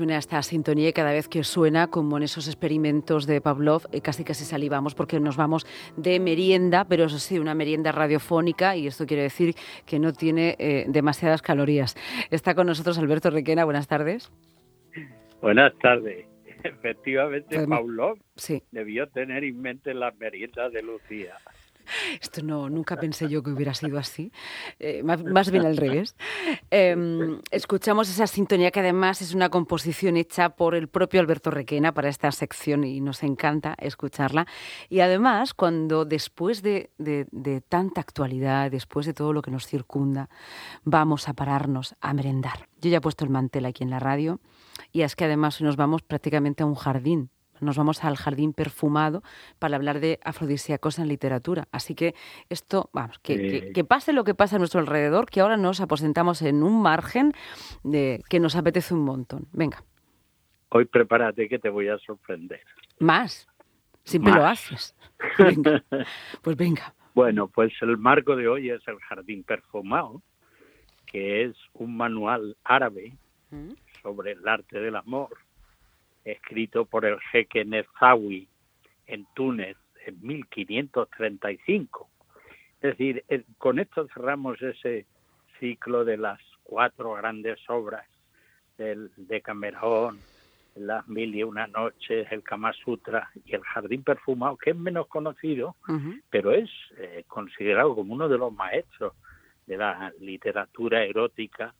suena esta sintonía y cada vez que suena, como en esos experimentos de Pavlov, eh, casi casi salivamos porque nos vamos de merienda, pero eso sí, una merienda radiofónica y esto quiere decir que no tiene eh, demasiadas calorías. Está con nosotros Alberto Requena, buenas tardes. Buenas tardes. Efectivamente, Pavlov debió tener en mente las meriendas de Lucía. Esto no, nunca pensé yo que hubiera sido así, eh, más, bien al revés. Em, escuchamos esa sintonía que además es una composición hecha por el propio Alberto Requena para esta sección y nos encanta escucharla. Y además, cuando después de, de tanta actualidad, después de todo lo que nos circunda, vamos a pararnos a merendar. Yo ya he puesto el mantel aquí en la radio y es que además nos vamos prácticamente a un jardín nos vamos al jardín perfumado para hablar de afrodisíacos en literatura. Así que esto, vamos, que, pase lo que pase a nuestro alrededor, que ahora nos aposentamos en un margen de, que nos apetece un montón. Venga. Hoy prepárate que te voy a sorprender. Más. Siempre lo haces. Pues venga. Bueno, pues el marco de hoy es el Jardín Perfumado, que es un manual árabe mm. sobre el arte del amor escrito por el jeque Nezawi en Túnez en 1535. Es decir, con esto cerramos ese ciclo de las cuatro grandes obras del Decamerón, las mil y una noches, el Kama Sutra y el Jardín Perfumado, que es menos conocido, pero es eh, considerado como uno de los maestros de la literatura erótica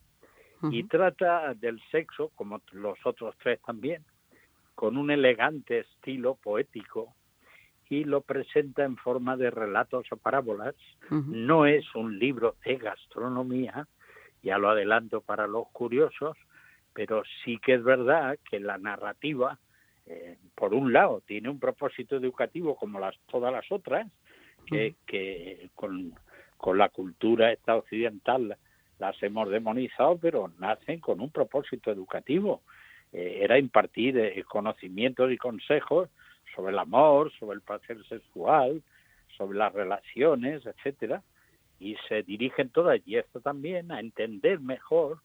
y trata del sexo, como los otros tres también, con un elegante estilo poético y lo presenta en forma de relatos o parábolas. No es un libro de gastronomía, ya lo adelanto para los curiosos, pero sí que es verdad que la narrativa, eh, por un lado, tiene un propósito educativo como las, todas las otras, que, que con, con la cultura esta occidental las hemos demonizado, pero nacen con un propósito educativo era impartir eh, conocimientos y consejos sobre el amor, sobre el placer sexual, sobre las relaciones, etcétera, y se dirigen todas y esto también a entender mejor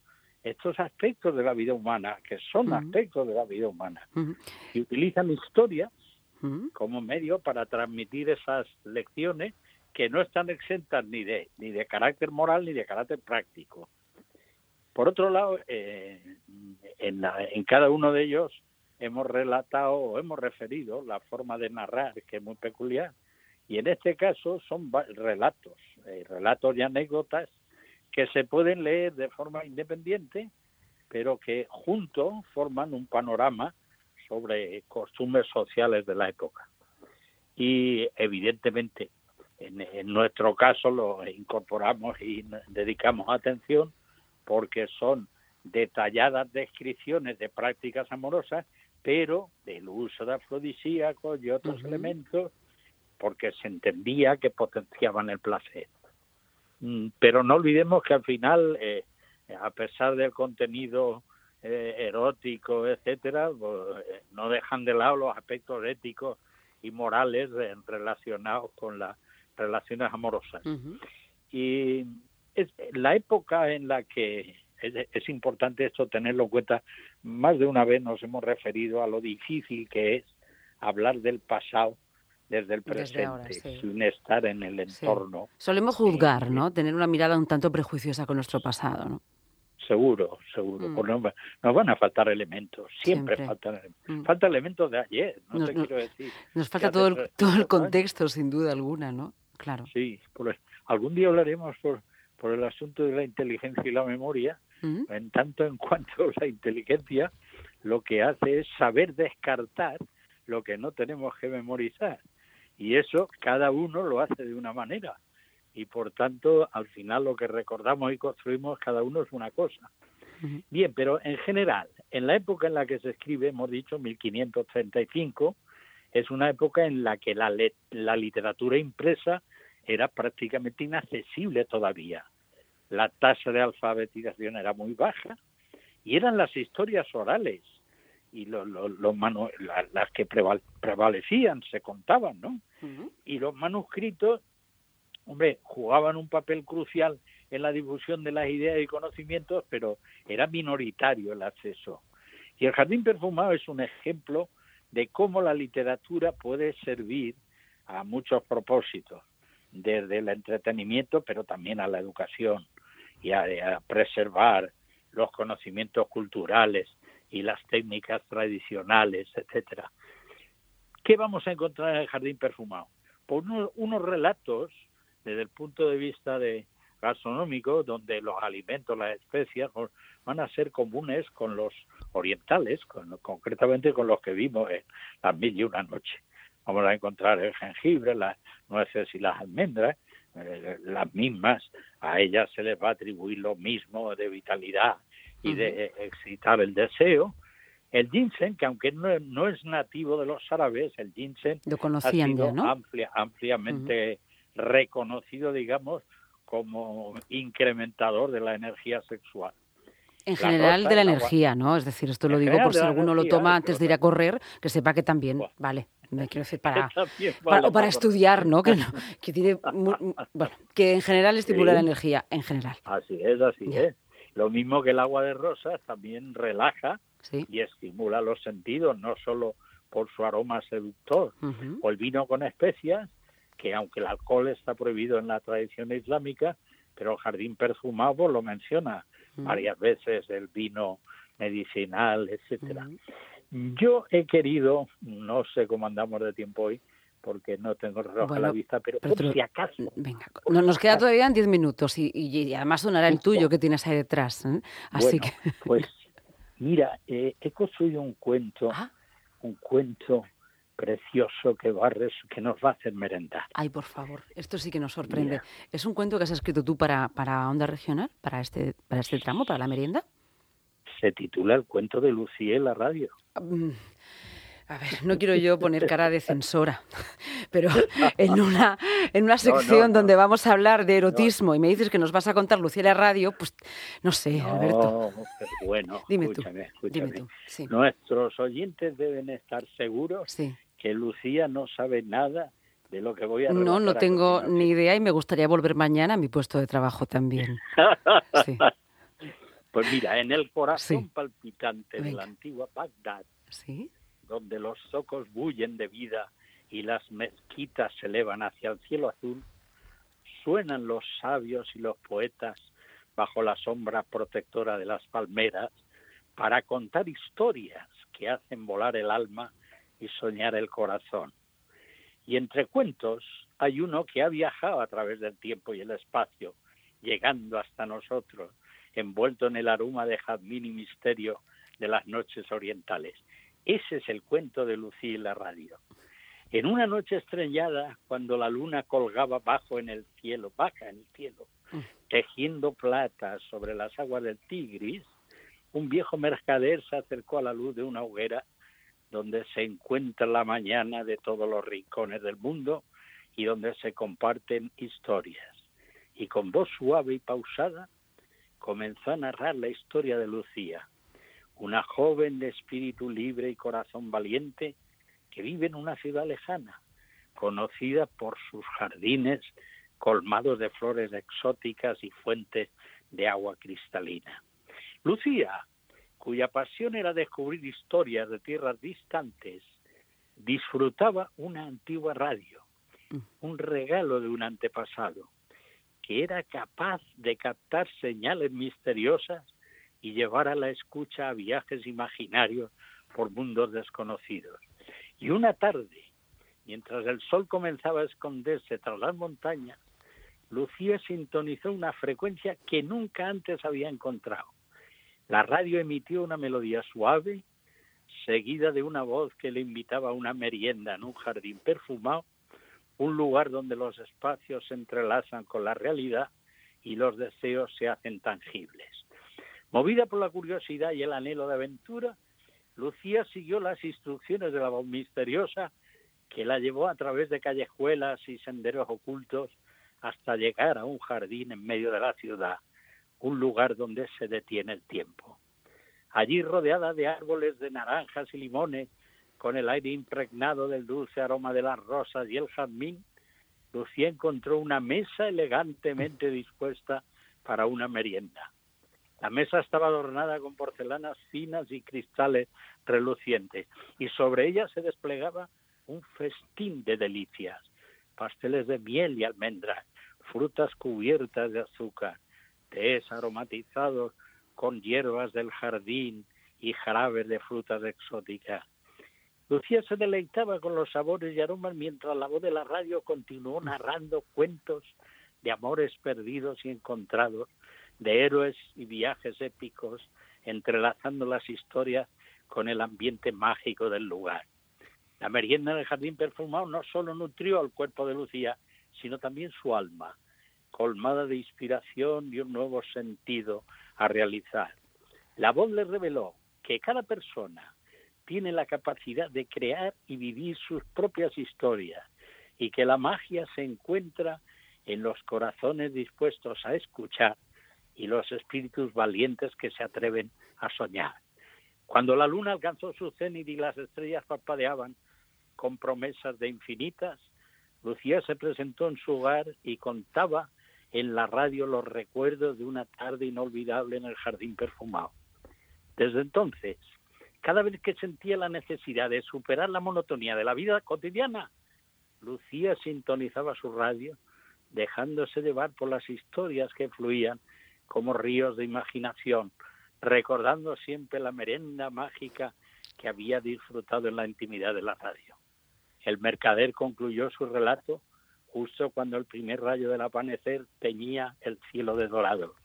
estos aspectos de la vida humana, que son aspectos de la vida humana, y utilizan historias como medio para transmitir esas lecciones que no están exentas ni de ni de carácter moral ni de carácter práctico. Por otro lado, eh, en, cada uno de ellos hemos relatado o hemos referido la forma de narrar, que es muy peculiar, y en este caso son relatos, eh, relatos y anécdotas que se pueden leer de forma independiente, pero que juntos forman un panorama sobre costumbres sociales de la época. Y evidentemente, en nuestro caso lo incorporamos y dedicamos atención porque son detalladas descripciones de prácticas amorosas, pero del uso de afrodisíacos y otros elementos, porque se entendía que potenciaban el placer. Mm, pero no olvidemos que al final, eh, a pesar del contenido eh, erótico, etcétera, pues, eh, no dejan de lado los aspectos éticos y morales relacionados con las relaciones amorosas. Y es la época en la que es, importante esto tenerlo en cuenta. Más de una vez nos hemos referido a lo difícil que es hablar del pasado desde el presente, sin estar en el entorno. Solemos juzgar, ¿no? Tener una mirada un tanto prejuiciosa con nuestro pasado, ¿no? Seguro, seguro. Mm. Pues nos, van a faltar elementos, siempre, faltan mm. Falta elementos de ayer, no nos, te quiero decir. Nos falta todo el, todo el contexto, sin duda alguna, ¿no? Claro. Sí, algún día hablaremos por, por el asunto de la inteligencia y la memoria, en tanto en cuanto la inteligencia lo que hace es saber descartar lo que no tenemos que memorizar. Y eso cada uno lo hace de una manera. Y por tanto, al final lo que recordamos y construimos cada uno es una cosa. Bien, pero en general, en la época en la que se escribe, hemos dicho 1535, es una época en la que la, la literatura impresa era prácticamente inaccesible todavía la tasa de alfabetización era muy baja y eran las historias orales y lo, las que prevalecían se contaban, ¿no? Y los manuscritos, hombre, jugaban un papel crucial en la difusión de las ideas y conocimientos, pero era minoritario el acceso. Y el jardín perfumado es un ejemplo de cómo la literatura puede servir a muchos propósitos, desde el entretenimiento, pero también a la educación y a, preservar los conocimientos culturales y las técnicas tradicionales, etcétera. ¿Qué vamos a encontrar en el jardín perfumado? Pues unos relatos desde el punto de vista de gastronómico, donde los alimentos, las especias, van a ser comunes con los orientales, concretamente con los que vimos en las mil y una noche. Vamos a encontrar el jengibre, las nueces y las almendras, eh, las mismas, a ellas se les va a atribuir lo mismo de vitalidad y de excitar el deseo. El ginseng, que aunque no, es nativo de los árabes, el ginseng lo conocían ha sido ¿no? ampliamente reconocido, digamos, como incrementador de la energía sexual. En general de la energía, ¿no? Es decir, esto lo digo por si alguno lo toma antes de ir a correr, que sepa que también, vale, me quiero decir para, para, para, estudiar, ¿no? Que, que tiene, bueno, que en general estimula la energía, en general. Así es, así es. Lo mismo que el agua de rosas también relaja y estimula los sentidos, no solo por su aroma seductor. O el vino con especias, que aunque el alcohol está prohibido en la tradición islámica, pero el jardín perfumado lo menciona varias veces el vino medicinal, etcétera. Yo he querido, no sé cómo andamos de tiempo hoy, porque no tengo reloj a la vista, pero, si acaso. Venga, nos queda todavía en diez minutos y, además sonará el tuyo que tienes ahí detrás. ¿eh? Así que. Pues mira, eh, he construido un cuento, ah. un cuento precioso que, va que nos va a hacer merendar. Ay, por favor, esto sí que nos sorprende. ¿Es un cuento que has escrito tú para, para Onda Regional, para este, para este tramo, para la merienda? Se titula El cuento de Lucía en la radio. Mm, a ver, no quiero yo poner cara de censora, pero en una, en una sección donde vamos a hablar de erotismo y me dices que nos vas a contar Lucía en la radio, pues no sé, Alberto. bueno, dime escúchame, escúchame. Nuestros oyentes deben estar seguros sí que Lucía no sabe nada de lo que voy a No, no tengo ni idea y me gustaría volver mañana a mi puesto de trabajo también. Pues mira, en el corazón palpitante de la antigua Bagdad, donde los zocos bullen de vida y las mezquitas se elevan hacia el cielo azul, suenan los sabios y los poetas bajo la sombra protectora de las palmeras para contar historias que hacen volar el alma y soñar el corazón. Y entre cuentos hay uno que ha viajado a través del tiempo y el espacio, llegando hasta nosotros, envuelto en el aroma de jazmín y misterio de las noches orientales. Ese es el cuento de Lucía la radio. En una noche estrellada, cuando la luna colgaba bajo en el cielo, baja en el cielo, tejiendo plata sobre las aguas del Tigris, un viejo mercader se acercó a la luz de una hoguera donde se encuentra la mañana de todos los rincones del mundo y donde se comparten historias. Y con voz suave y pausada comenzó a narrar la historia de Lucía, una joven de espíritu libre y corazón valiente que vive en una ciudad lejana, conocida por sus jardines colmados de flores exóticas y fuentes de agua cristalina. Lucía cuya pasión era descubrir historias de tierras distantes, disfrutaba una antigua radio, mm. un regalo de un antepasado, que era capaz de captar señales misteriosas y llevar a la escucha a viajes imaginarios por mundos desconocidos. Y una tarde, mientras el sol comenzaba a esconderse tras las montañas, Lucía sintonizó una frecuencia que nunca antes había encontrado. La radio emitió una melodía suave, seguida de una voz que le invitaba a una merienda en un jardín perfumado, un lugar donde los espacios se entrelazan con la realidad y los deseos se hacen tangibles. Movida por la curiosidad y el anhelo de aventura, Lucía siguió las instrucciones de la voz misteriosa que la llevó a través de callejuelas y senderos ocultos hasta llegar a un jardín en medio de la ciudad un lugar donde se detiene el tiempo. Allí rodeada de árboles de naranjas y limones, con el aire impregnado del dulce aroma de las rosas y el jazmín, Lucía encontró una mesa elegantemente dispuesta para una merienda. La mesa estaba adornada con porcelanas finas y cristales relucientes, y sobre ella se desplegaba un festín de delicias, pasteles de miel y almendras, frutas cubiertas de azúcar, tés aromatizados con hierbas del jardín y jarabes de frutas exóticas. Lucía se deleitaba con los sabores y aromas mientras la voz de la radio continuó narrando cuentos de amores perdidos y encontrados, de héroes y viajes épicos, entrelazando las historias con el ambiente mágico del lugar. La merienda en el jardín perfumado no solo nutrió al cuerpo de Lucía, sino también su alma, colmada de inspiración y un nuevo sentido a realizar. La voz le reveló que cada persona tiene la capacidad de crear y vivir sus propias historias y que la magia se encuentra en los corazones dispuestos a escuchar y los espíritus valientes que se atreven a soñar. Cuando la luna alcanzó su cenit y las estrellas parpadeaban con promesas de infinitas, Lucía se presentó en su hogar y contaba en la radio los recuerdos de una tarde inolvidable en el jardín perfumado. Desde entonces, cada vez que sentía la necesidad de superar la monotonía de la vida cotidiana, Lucía sintonizaba su radio, dejándose llevar por las historias que fluían como ríos de imaginación, recordando siempre la merenda mágica que había disfrutado en la intimidad de la radio. El mercader concluyó su relato justo cuando el primer rayo del amanecer teñía el cielo de dorado,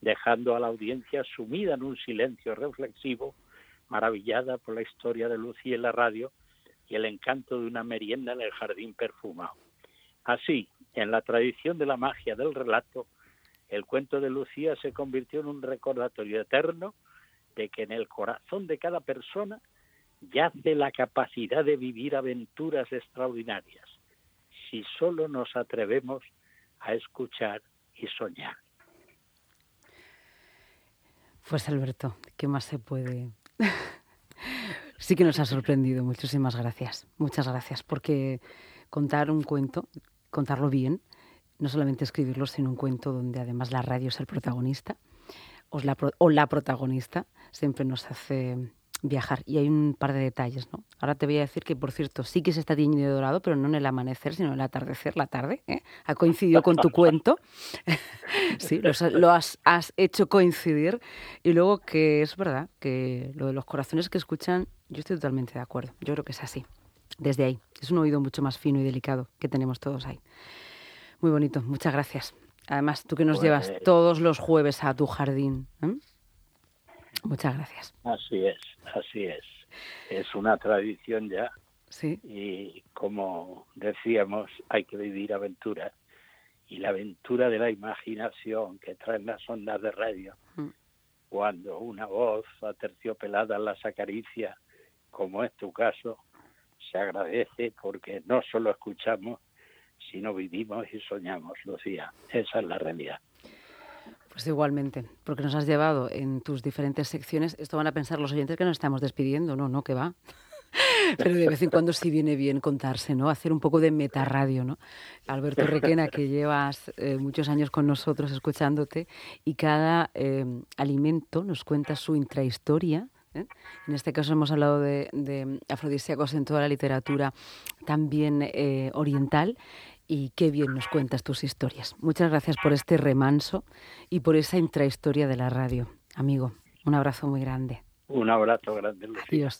dejando a la audiencia sumida en un silencio reflexivo maravillada por la historia de Lucía en la radio y el encanto de una merienda en el jardín perfumado. Así, en la tradición de la magia del relato, el cuento de Lucía se convirtió en un recordatorio eterno de que en el corazón de cada persona yace la capacidad de vivir aventuras extraordinarias, si solo nos atrevemos a escuchar y soñar. Pues Alberto, ¿qué más se puede sí que nos ha sorprendido. Muchísimas gracias. Muchas gracias. Porque contar un cuento, contarlo bien, no solamente escribirlo, sino un cuento donde además la radio es el protagonista o la, o la protagonista, siempre nos hace viajar. Y hay un par de detalles, ¿no? Ahora te voy a decir que, por cierto, sí que se está tiñendo de dorado, pero no en el amanecer, sino en el atardecer, la tarde. ¿eh? Ha coincidido con tu cuento. sí, lo has, has, hecho coincidir. Y luego que es verdad que lo de los corazones que escuchan, yo estoy totalmente de acuerdo. Yo creo que es así. Desde ahí. Es un oído mucho más fino y delicado que tenemos todos ahí. Muy bonito. Muchas gracias. Además, tú que nos llevas pues todos los jueves a tu jardín. ¿eh? Muchas gracias. Así es, así es. Es una tradición ya. Sí. Y como decíamos, hay que vivir aventuras. Y la aventura de la imaginación que traen las ondas de radio, mm. cuando una voz aterciopelada las acaricia, como es tu caso, se agradece porque no solo escuchamos, sino vivimos y soñamos, Lucía. Esa es la realidad. Pues igualmente, porque nos has llevado en tus diferentes secciones. Esto van a pensar los oyentes que nos estamos despidiendo, no, no, que va. Pero de vez en cuando sí viene bien contarse, ¿no? Hacer un poco de metarradio, ¿no? Alberto Requena, que llevas eh, muchos años con nosotros escuchándote y cada eh, alimento nos cuenta su intrahistoria. ¿eh? En este caso hemos hablado de, de afrodisíacos en toda la literatura, también oriental, y qué bien nos cuentas tus historias. Muchas gracias por este remanso y por esa intrahistoria de la radio. Amigo, un abrazo muy grande. Un abrazo grande, Adiós.